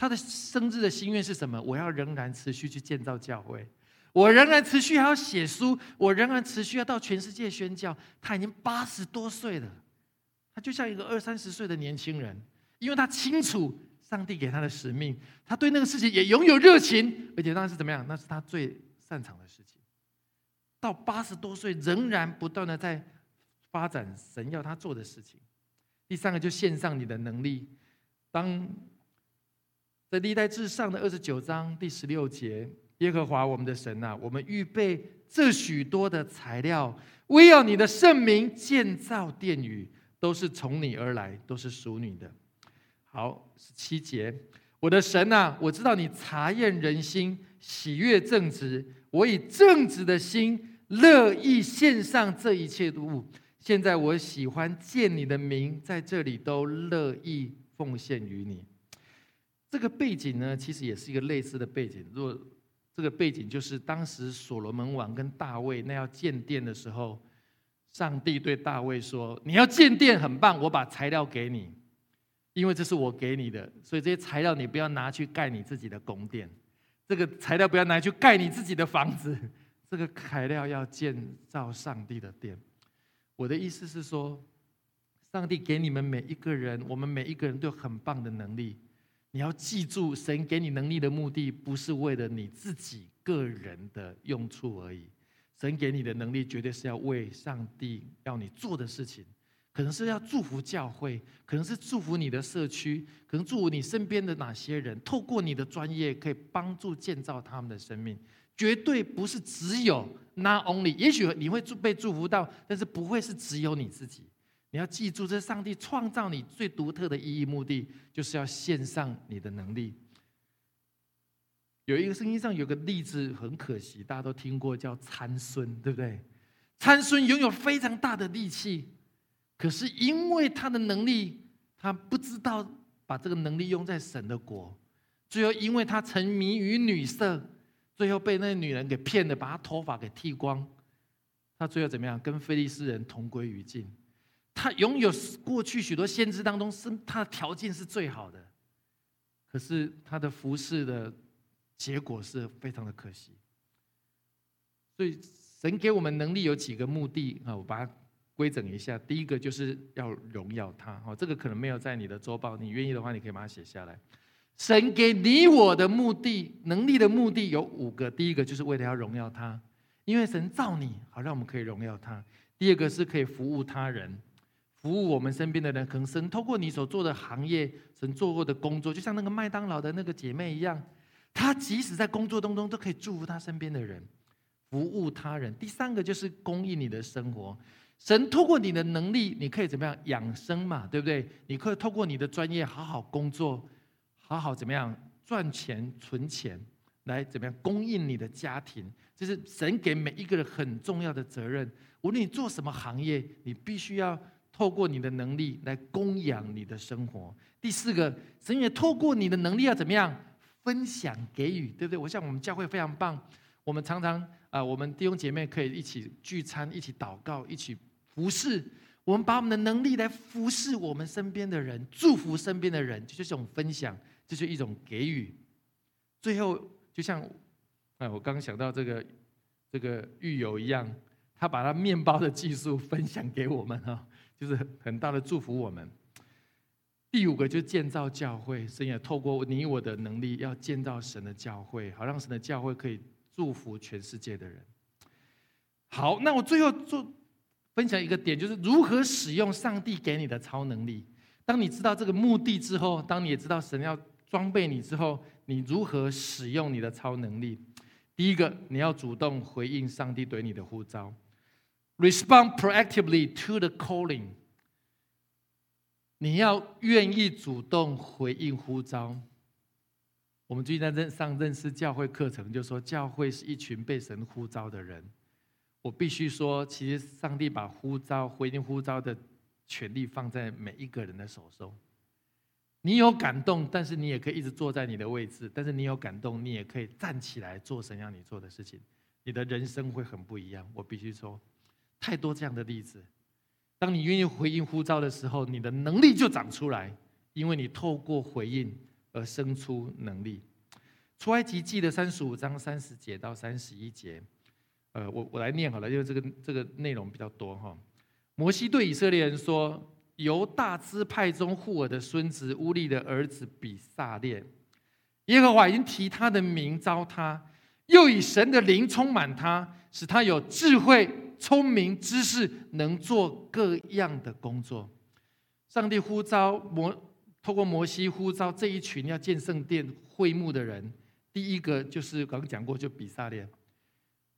他的生日的心愿是什么？我要仍然持续去建造教会，我仍然持续还要写书，我仍然持续要到全世界宣教。他已经八十多岁了，他就像一个二三十岁的年轻人，因为他清楚上帝给他的使命，他对那个事情也拥有热情，而且那是怎么样？那是他最擅长的事情。到八十多岁，仍然不断的在发展神要他做的事情。第三个，就献上你的能力，当。在历代至上的二十九章第十六节，耶和华我们的神呐，我们预备这许多的材料，为要你的圣名建造殿宇，都是从你而来，都是属你的。好，十七节，我的神呐，我知道你查验人心，喜悦正直，我以正直的心乐意献上这一切的物。现在我喜欢见你的名，在这里都乐意奉献于你。这个背景呢，其实也是一个类似的背景。如果这个背景就是当时所罗门王跟大卫那要建殿的时候，上帝对大卫说：“你要建殿很棒，我把材料给你。因为这是我给你的，所以这些材料你不要拿去盖你自己的宫殿，这个材料不要拿去盖你自己的房子，这个材料要建造上帝的殿。我的意思是说，上帝给你们每一个人，我们每一个人都有很棒的能力。你要记住，神给你能力的目的不是为了你自己个人的用处而已。神给你的能力，绝对是要为上帝要你做的事情，可能是要祝福教会，可能是祝福你的社区，可能祝福你身边的哪些人。透过你的专业，可以帮助建造他们的生命，绝对不是只有 not only。也许你会被祝福到，但是不会是只有你自己。你要记住，这上帝创造你最独特的意义目的，就是要献上你的能力。有一个圣经上有个例子，很可惜，大家都听过，叫参孙，对不对？参孙拥有非常大的力气，可是因为他的能力，他不知道把这个能力用在神的国，最后因为他沉迷于女色，最后被那女人给骗了，把他头发给剃光，他最后怎么样？跟菲利斯人同归于尽。他拥有过去许多先知当中是他的条件是最好的，可是他的服饰的结果是非常的可惜。所以神给我们能力有几个目的啊，我把它规整一下。第一个就是要荣耀他，哦，这个可能没有在你的周报，你愿意的话，你可以把它写下来。神给你我的目的，能力的目的有五个。第一个就是为了要荣耀他，因为神造你好，让我们可以荣耀他。第二个是可以服务他人。服务我们身边的人，可能神透过你所做的行业，神做过的工作，就像那个麦当劳的那个姐妹一样，她即使在工作当中都可以祝福她身边的人，服务他人。第三个就是供应你的生活，神透过你的能力，你可以怎么样养生嘛，对不对？你可以透过你的专业好好工作，好好怎么样赚钱存钱，来怎么样供应你的家庭，这是神给每一个人很重要的责任。无论你做什么行业，你必须要。透过你的能力来供养你的生活。第四个，神也透过你的能力要怎么样分享给予，对不对？我想我们教会非常棒，我们常常啊，我们弟兄姐妹可以一起聚餐，一起祷告，一起服侍。我们把我们的能力来服侍我们身边的人，祝福身边的人，这就是一种分享，这就是一种给予。最后，就像啊，我刚刚想到这个这个狱友一样，他把他面包的技术分享给我们哈。就是很大的祝福我们。第五个就是建造教会，神也透过你我的能力，要建造神的教会，好让神的教会可以祝福全世界的人。好，那我最后做分享一个点，就是如何使用上帝给你的超能力。当你知道这个目的之后，当你也知道神要装备你之后，你如何使用你的超能力？第一个，你要主动回应上帝对你的呼召。Respond proactively to the calling。你要愿意主动回应呼召。我们最近在上认识教会课程，就说教会是一群被神呼召的人。我必须说，其实上帝把呼召回应呼召的权利放在每一个人的手中。你有感动，但是你也可以一直坐在你的位置；但是你有感动，你也可以站起来做神让你做的事情。你的人生会很不一样。我必须说。太多这样的例子，当你愿意回应呼召的时候，你的能力就长出来，因为你透过回应而生出能力。出埃及记的三十五章三十节到三十一节，呃，我我来念好了，因为这个这个内容比较多哈。摩西对以色列人说：“由大支派中户尔的孙子乌利的儿子比萨列，耶和华已经提他的名招他，又以神的灵充满他，使他有智慧。”聪明、知识，能做各样的工作。上帝呼召摩，透过摩西呼召这一群要建圣殿会幕的人。第一个就是刚刚讲过，就比萨列。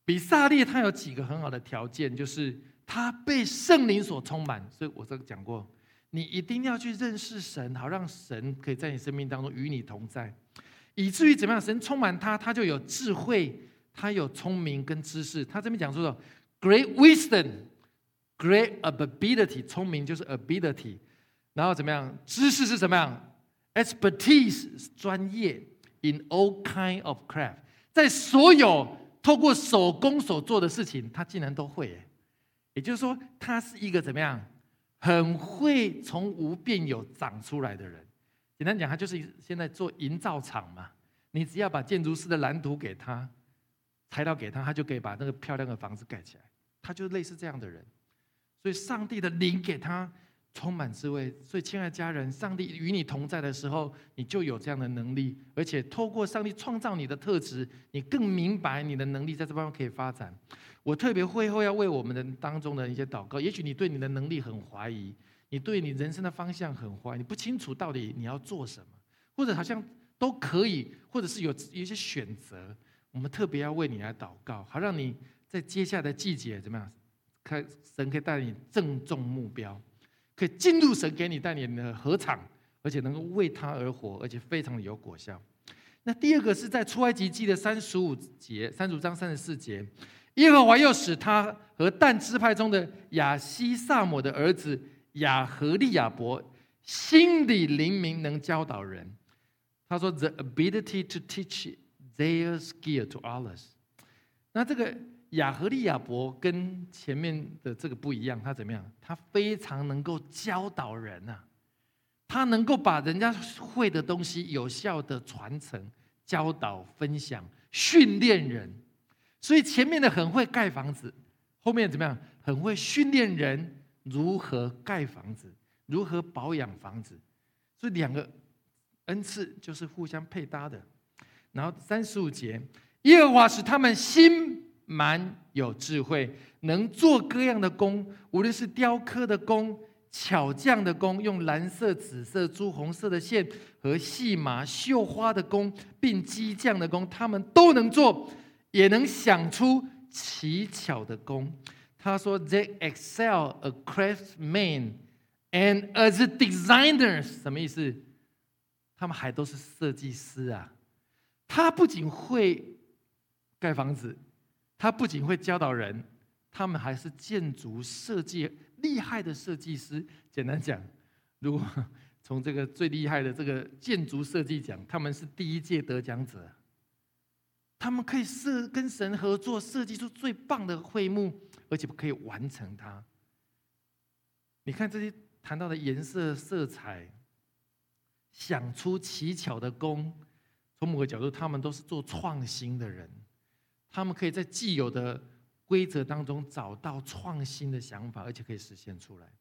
比萨列他有几个很好的条件，就是他被圣灵所充满。所以我这个讲过，你一定要去认识神，好让神可以在你生命当中与你同在，以至于怎么样？神充满他，他就有智慧，他有聪明跟知识。他这边讲说的。Great wisdom, great ability，聪明就是 ability，然后怎么样？知识是什么样？Expertise，专业。In all kind of craft，在所有透过手工所做的事情，他竟然都会。也就是说，他是一个怎么样？很会从无变有长出来的人。简单讲，他就是现在做营造厂嘛。你只要把建筑师的蓝图给他，材料给他，他就可以把那个漂亮的房子盖起来。他就类似这样的人。所以上帝的灵给他充满智慧。所以亲爱的家人，上帝与你同在的时候，你就有这样的能力。而且透过上帝创造你的特质，你更明白你的能力在这方面可以发展。我特别会后要为我们的当中的一些祷告。也许你对你的能力很怀疑，你对你人生的方向很怀疑，你不清楚到底你要做什么，或者好像都可以，或者是有一些选择。我们特别要为你来祷告，好让你在接下来的季节怎么样？可神可以带你正中目标，可以进入神给你带领的合场，而且能够为他而活，而且非常的有果效。那第二个是在出埃及记的三十五节，三十五章三十四节。耶和华又使他和但支派中的亚西萨姆的儿子亚和利亚伯心里灵明，能教导人。他说：“The ability to teach their skill to others。”那这个亚和利亚伯跟前面的这个不一样，他怎么样？他非常能够教导人呐，他能够把人家会的东西有效的传承、教导、分享、训练人。所以前面的很会盖房子，后面怎么样？很会训练人如何盖房子，如何保养房子。所以两个恩赐就是互相配搭的。然后三十五节，耶和华使他们心蛮有智慧，能做各样的工，无论是雕刻的工、巧匠的工，用蓝色、紫色、朱红色的线和细麻绣花的工，并机匠的工，他们都能做。也能想出奇巧的工。他说：“They excel a craftsman and as designers。”什么意思？他们还都是设计师啊！他不仅会盖房子，他不仅会教导人，他们还是建筑设计厉害的设计师。简单讲，如果从这个最厉害的这个建筑设计奖，他们是第一届得奖者。他们可以设跟神合作，设计出最棒的会幕，而且可以完成它。你看这些谈到的颜色、色彩，想出奇巧的工，从某个角度，他们都是做创新的人。他们可以在既有的规则当中找到创新的想法，而且可以实现出来。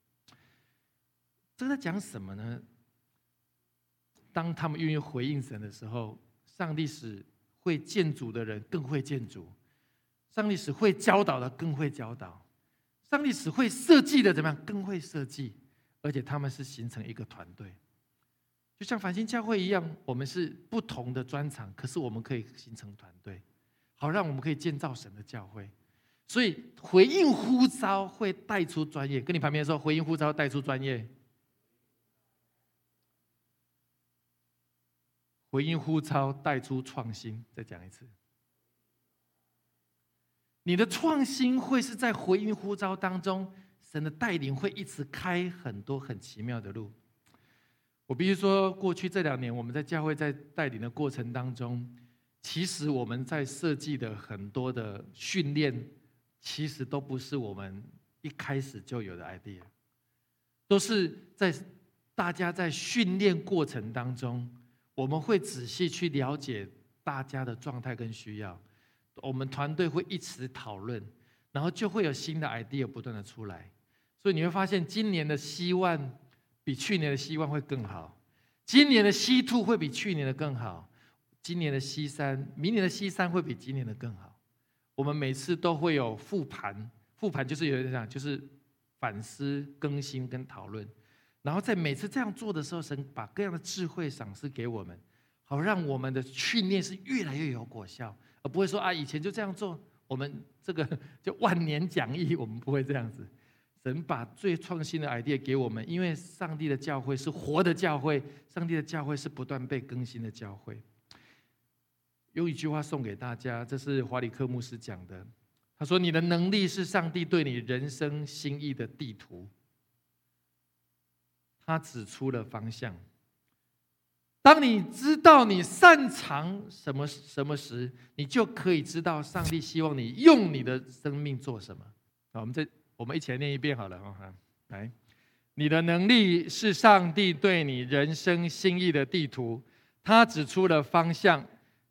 这个在讲什么呢？当他们愿意回应神的时候，上帝使。会建筑的人更会建筑，上帝使会教导的更会教导，上帝使会设计的怎么样更会设计，而且他们是形成一个团队，就像繁星教会一样，我们是不同的专长，可是我们可以形成团队，好让我们可以建造神的教会。所以回应呼召会带出专业，跟你旁边说回应呼召带出专业。回应呼召带出创新，再讲一次。你的创新会是在回应呼召当中，神的带领会一直开很多很奇妙的路。我必须说，过去这两年我们在教会在带领的过程当中，其实我们在设计的很多的训练，其实都不是我们一开始就有的 idea，都是在大家在训练过程当中。我们会仔细去了解大家的状态跟需要，我们团队会一直讨论，然后就会有新的 idea 不断的出来。所以你会发现，今年的希望比去年的希望会更好，今年的 C two 会比去年的更好，今年的西山，明年的西山会比今年的更好。我们每次都会有复盘，复盘就是有点讲，就是反思、更新跟讨论。然后在每次这样做的时候，神把各样的智慧赏赐给我们，好让我们的训练是越来越有果效，而不会说啊，以前就这样做，我们这个 就万年讲义，我们不会这样子。神把最创新的 idea 给我们，因为上帝的教会是活的教会，上帝的教会是不断被更新的教会。用一句话送给大家，这是华里克牧师讲的，他说：“你的能力是上帝对你人生心意的地图。”他指出了方向。当你知道你擅长什么什么时，你就可以知道上帝希望你用你的生命做什么。好，我们这我们一起来念一遍好了哈。来，你的能力是上帝对你人生心意的地图，他指出了方向。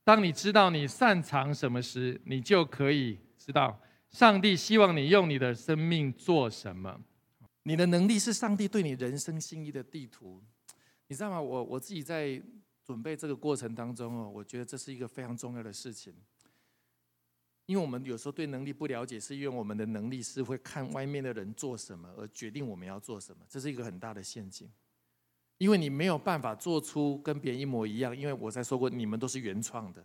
当你知道你擅长什么时，你就可以知道上帝希望你用你的生命做什么。你的能力是上帝对你人生心意的地图，你知道吗？我我自己在准备这个过程当中哦，我觉得这是一个非常重要的事情。因为我们有时候对能力不了解，是因为我们的能力是会看外面的人做什么而决定我们要做什么，这是一个很大的陷阱。因为你没有办法做出跟别人一模一样，因为我在说过，你们都是原创的，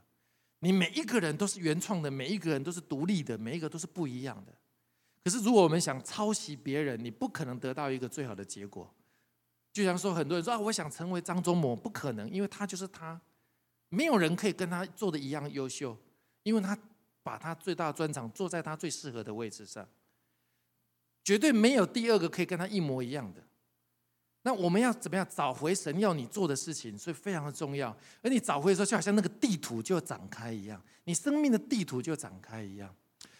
你每一个人都是原创的，每一个人都是独立的，每一个都是不一样的。可是如果我们想抄袭别人，你不可能得到一个最好的结果。就像说很多人说啊，我想成为张忠谋，不可能，因为他就是他，没有人可以跟他做的一样优秀，因为他。把他最大的专长坐在他最适合的位置上，绝对没有第二个可以跟他一模一样的。那我们要怎么样找回神要你做的事情？所以非常的重要。而你找回的时候，就好像那个地图就展开一样，你生命的地图就展开一样。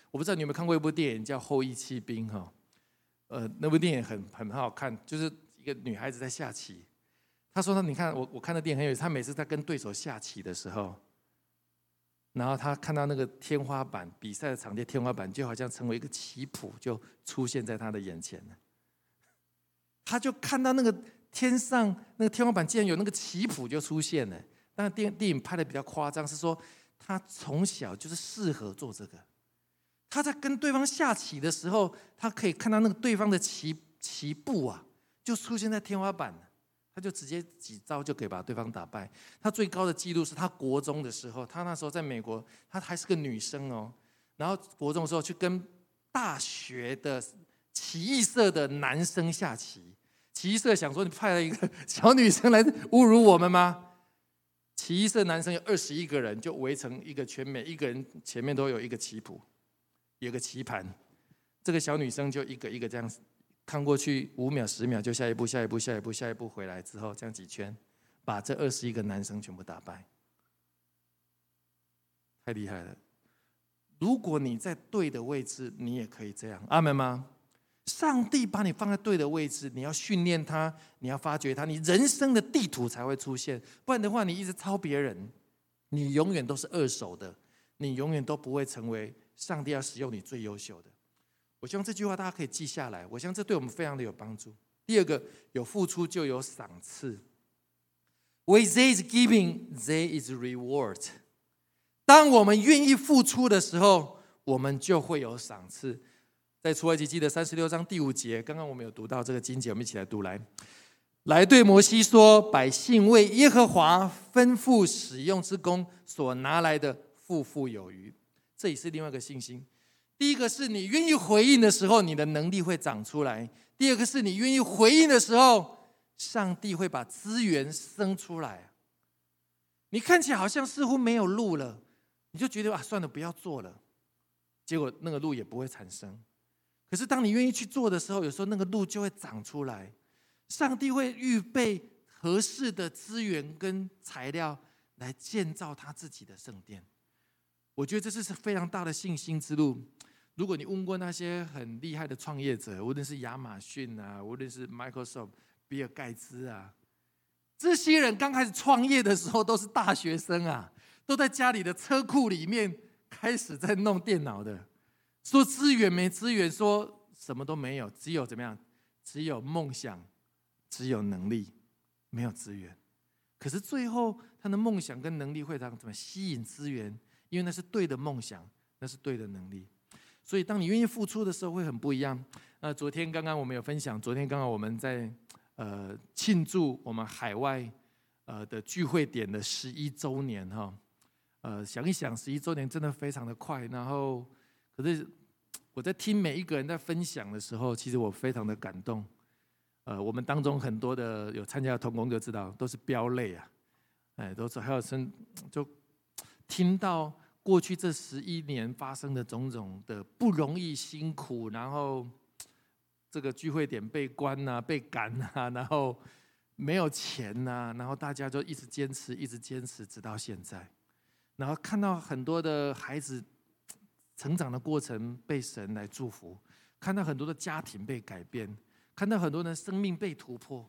我不知道你有没有看过一部电影叫《后羿弃兵》哈？呃，那部电影很很好看，就是一个女孩子在下棋。她说：“呢，你看我我看的电影很有意思。她每次在跟对手下棋的时候。”然后他看到那个天花板比赛的场地天花板就好像成为一个棋谱，就出现在他的眼前了。他就看到那个天上那个天花板竟然有那个棋谱就出现了。但电电影拍的比较夸张，是说他从小就是适合做这个。他在跟对方下棋的时候，他可以看到那个对方的棋棋步啊，就出现在天花板。他就直接几招就可以把对方打败。他最高的记录是他国中的时候，他那时候在美国，他还是个女生哦。然后国中的时候去跟大学的奇异社的男生下棋，奇异社想说你派了一个 小女生来侮辱我们吗？奇异社男生有二十一个人，就围成一个圈，每一个人前面都有一个棋谱，有个棋盘，这个小女生就一个一个这样子。看过去五秒十秒就下一步下一步下一步下一步回来之后这样几圈，把这二十一个男生全部打败，太厉害了！如果你在对的位置，你也可以这样，阿门吗？上帝把你放在对的位置，你要训练他，你要发掘他，你人生的地图才会出现。不然的话，你一直抄别人，你永远都是二手的，你永远都不会成为上帝要使用你最优秀的。我希望这句话大家可以记下来，我相信这对我们非常的有帮助。第二个，有付出就有赏赐。we this giving, there is reward。当我们愿意付出的时候，我们就会有赏赐。在出埃及记的三十六章第五节，刚刚我们有读到这个经节，我们一起来读来。来对摩西说：“百姓为耶和华吩咐使用之功所拿来的，富富有余。”这也是另外一个信心。第一个是你愿意回应的时候，你的能力会长出来；第二个是你愿意回应的时候，上帝会把资源生出来。你看起来好像似乎没有路了，你就觉得啊，算了，不要做了。结果那个路也不会产生。可是当你愿意去做的时候，有时候那个路就会长出来。上帝会预备合适的资源跟材料来建造他自己的圣殿。我觉得这是是非常大的信心之路。如果你问过那些很厉害的创业者，无论是亚马逊啊，无论是 Microsoft、比尔盖茨啊，这些人刚开始创业的时候都是大学生啊，都在家里的车库里面开始在弄电脑的。说资源没资源，说什么都没有，只有怎么样？只有梦想，只有能力，没有资源。可是最后，他的梦想跟能力会让怎么吸引资源？因为那是对的梦想，那是对的能力，所以当你愿意付出的时候，会很不一样。那昨天刚刚我们有分享，昨天刚好我们在呃庆祝我们海外呃的聚会点的十一周年哈。呃，想一想，十一周年真的非常的快。然后，可是我在听每一个人在分享的时候，其实我非常的感动。呃，我们当中很多的有参加的同工就知道，都是飙泪啊，哎，都是还有声就。听到过去这十一年发生的种种的不容易、辛苦，然后这个聚会点被关呐、被赶呐，然后没有钱呐，然后大家就一直坚持、一直坚持，直到现在。然后看到很多的孩子成长的过程被神来祝福，看到很多的家庭被改变，看到很多人生命被突破，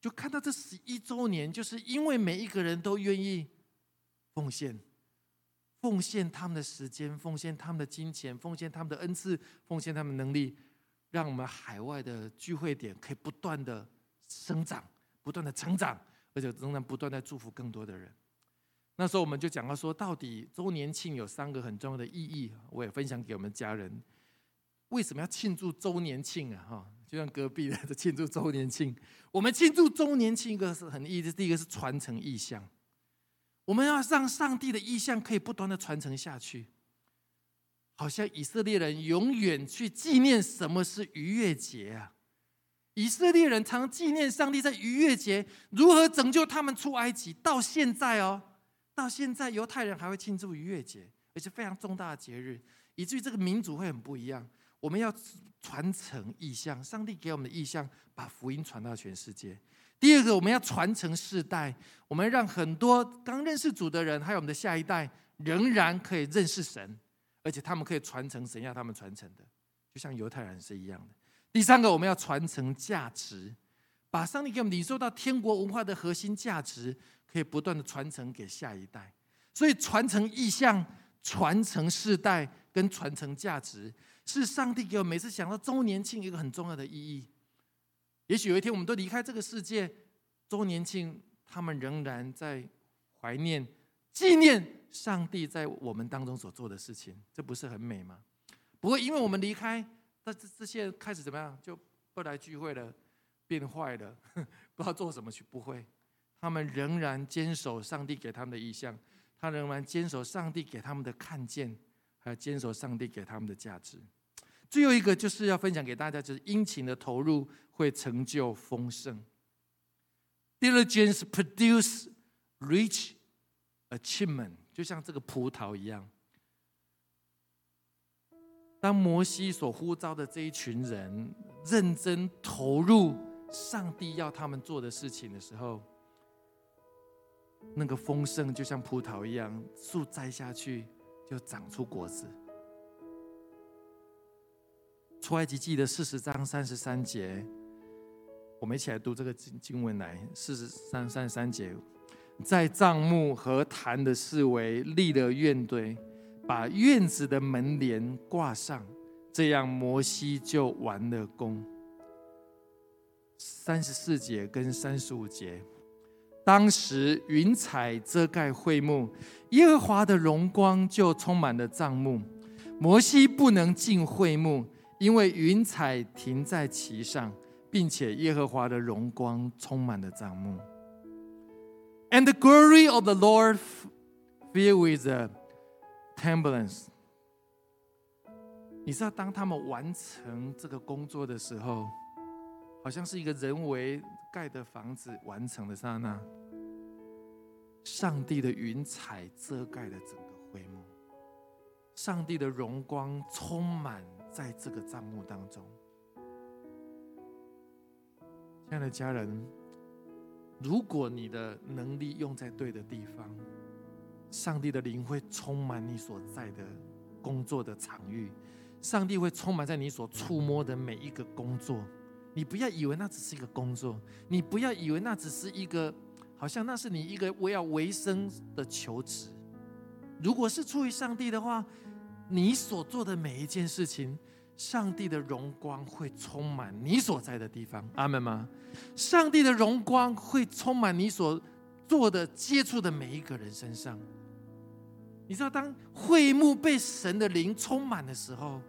就看到这十一周年，就是因为每一个人都愿意奉献，奉献他们的时间，奉献他们的金钱，奉献他们的恩赐，奉献他们能力，让我们海外的聚会点可以不断的生长，不断的成长，而且仍然不断在祝福更多的人。那时候我们就讲到说，到底周年庆有三个很重要的意义，我也分享给我们家人。为什么要庆祝周年庆啊？哈，就像隔壁的庆祝周年庆，我们庆祝周年庆一个是很意思，第一个是传承意象，我们要让上帝的意象可以不断的传承下去，好像以色列人永远去纪念什么是逾越节啊？以色列人常纪念上帝在逾越节如何拯救他们出埃及，到现在哦。到现在，犹太人还会庆祝逾越节，而且非常重大的节日，以至于这个民族会很不一样。我们要传承意象，上帝给我们的意象，把福音传到全世界。第二个，我们要传承世代，我们让很多刚认识主的人，还有我们的下一代，仍然可以认识神，而且他们可以传承神要他们传承的，就像犹太人是一样的。第三个，我们要传承价值，把上帝给我们领受到天国文化的核心价值。可以不断的传承给下一代，所以传承意向、传承世代跟传承价值，是上帝给我每次想到周年庆一个很重要的意义。也许有一天我们都离开这个世界，周年庆他们仍然在怀念、纪念上帝在我们当中所做的事情，这不是很美吗？不会因为我们离开，那这这些开始怎么样就不来聚会了，变坏了，不知道做什么去，不会。他们仍然坚守上帝给他们的意向，他仍然坚守上帝给他们的看见，还有坚守上帝给他们的价值。最后一个就是要分享给大家，就是殷勤的投入会成就丰盛。Diligence produce rich achievement，就像这个葡萄一样。当摩西所呼召的这一群人认真投入上帝要他们做的事情的时候，那个丰盛就像葡萄一样，树栽下去就长出果子。出埃及记的四十章三十三节，我们一起来读这个经经文来。四十三三十三节，在帐幕和坛的四围立了院堆，把院子的门帘挂上，这样摩西就完了工。三十四节跟三十五节。当时云彩遮盖会幕，耶和华的荣光就充满了帐幕。摩西不能进会幕，因为云彩停在其上，并且耶和华的荣光充满了帐幕。And the glory of the Lord fill with the temblance。你知道，当他们完成这个工作的时候，好像是一个人为盖的房子完成的刹那。上帝的云彩遮盖了整个会幕，上帝的荣光充满在这个帐幕当中。亲爱的家人，如果你的能力用在对的地方，上帝的灵会充满你所在的工作的场域，上帝会充满在你所触摸的每一个工作。你不要以为那只是一个工作，你不要以为那只是一个。好像那是你一个为要维生的求职。如果是出于上帝的话，你所做的每一件事情，上帝的荣光会充满你所在的地方。阿门吗？上帝的荣光会充满你所做的、接触的每一个人身上。你知道，当会幕被神的灵充满的时候，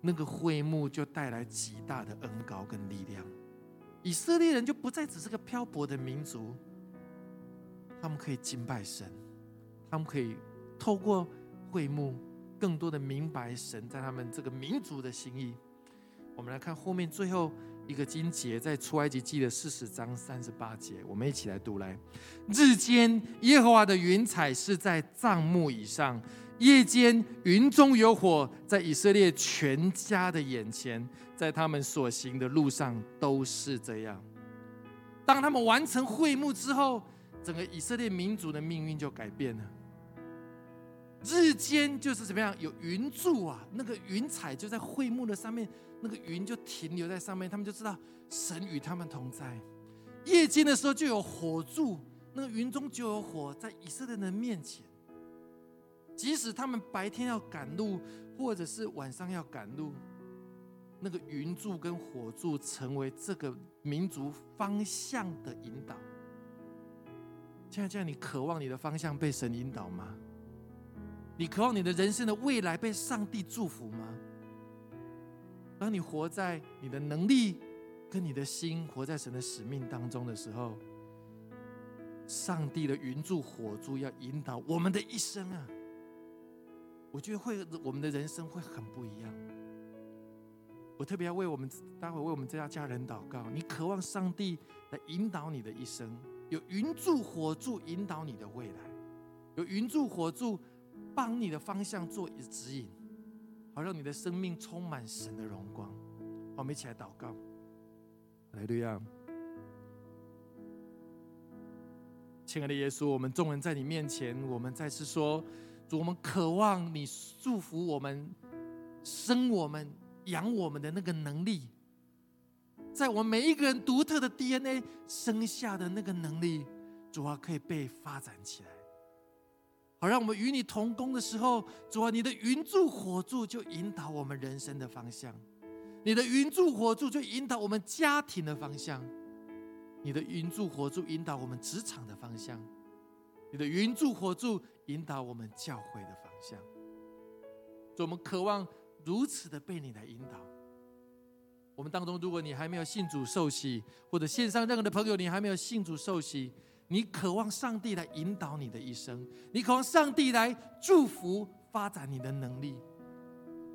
那个会幕就带来极大的恩高跟力量。以色列人就不再只是个漂泊的民族，他们可以敬拜神，他们可以透过会幕，更多的明白神在他们这个民族的心意。我们来看后面最后一个经节，在出埃及记的四十章三十八节，我们一起来读来：日间耶和华的云彩是在帐幕以上。夜间云中有火，在以色列全家的眼前，在他们所行的路上都是这样。当他们完成会幕之后，整个以色列民族的命运就改变了。日间就是怎么样？有云柱啊，那个云彩就在会幕的上面，那个云就停留在上面，他们就知道神与他们同在。夜间的时候就有火柱，那个云中就有火，在以色列人面前。即使他们白天要赶路，或者是晚上要赶路，那个云柱跟火柱成为这个民族方向的引导。现在这样，你渴望你的方向被神引导吗？你渴望你的人生的未来被上帝祝福吗？当你活在你的能力跟你的心活在神的使命当中的时候，上帝的云柱火柱要引导我们的一生啊！我觉得会我们的人生会很不一样。我特别要为我们待会为我们这家家人祷告。你渴望上帝来引导你的一生，有云柱火柱引导你的未来，有云柱火柱。帮你的方向做指引，好让你的生命充满神的荣光。我们一起来祷告，来，对呀，亲爱的耶稣，我们众人在你面前，我们再次说，主，我们渴望你祝福我们，生我们、养我们的那个能力，在我们每一个人独特的 DNA 生下的那个能力，主啊，可以被发展起来。好，让我们与你同工的时候，主啊，你的云柱火柱就引导我们人生的方向；你的云柱火柱就引导我们家庭的方向；你的云柱火柱引导我们职场的方向；你的云柱火柱引导我们教会的方向。我们渴望如此的被你来引导。我们当中，如果你还没有信主受洗，或者线上任何的朋友，你还没有信主受洗。你渴望上帝来引导你的一生，你渴望上帝来祝福发展你的能力。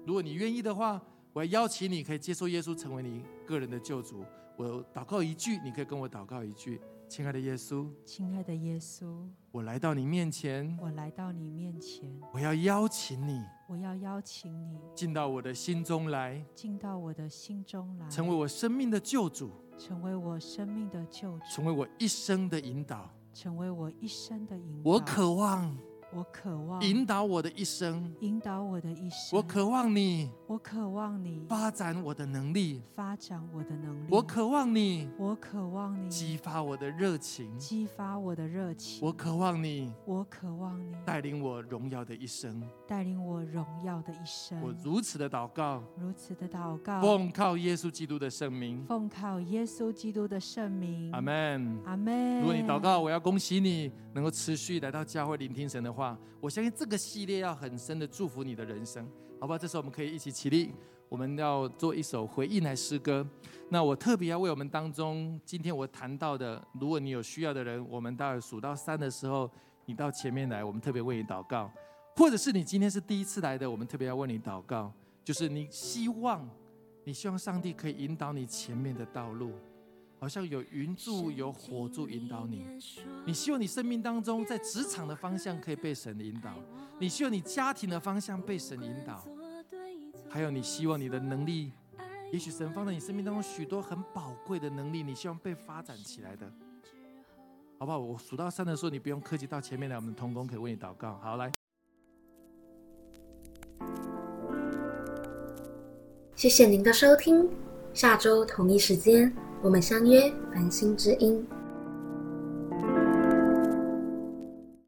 如果你愿意的话，我要邀请你可以接受耶稣成为你个人的救主。我祷告一句，你可以跟我祷告一句：亲爱的耶稣，亲爱的耶稣，我来到你面前，我来到你面前，我要邀请你，我要邀请你进到我的心中来，进到我的心中来，成为我生命的救主。成为我生命的救主，成为我一生的引导，成为我一生的引导。我渴望。我渴望引导我的一生，引导我的一生。我渴望你，我渴望你发展我的能力，发展我的能力。我渴望你，我渴望你激发我的热情，激发我的热情。我渴望你，我渴望你带领我荣耀的一生，带领我荣耀的一生。我如此的祷告，如此的祷告，奉靠耶稣基督的圣名，奉靠耶稣基督的圣名。阿门，阿门。如果你祷告，我要恭喜你能够持续来到教会聆听神的话。我相信这个系列要很深的祝福你的人生，好不好？这时候我们可以一起起立，我们要做一首回应来诗歌。那我特别要为我们当中今天我谈到的，如果你有需要的人，我们待会数到三的时候，你到前面来，我们特别为你祷告。或者是你今天是第一次来的，我们特别要为你祷告，就是你希望，你希望上帝可以引导你前面的道路。好像有云柱、有火柱引导你。你希望你生命当中在职场的方向可以被神引导，你希望你家庭的方向被神引导，还有你希望你的能力，也许神放在你生命当中许多很宝贵的能力，你希望被发展起来的，好不好？我数到三的时候，你不用客气，到前面来，我们同工可以为你祷告。好，来。谢谢您的收听，下周同一时间。我们相约繁星之音。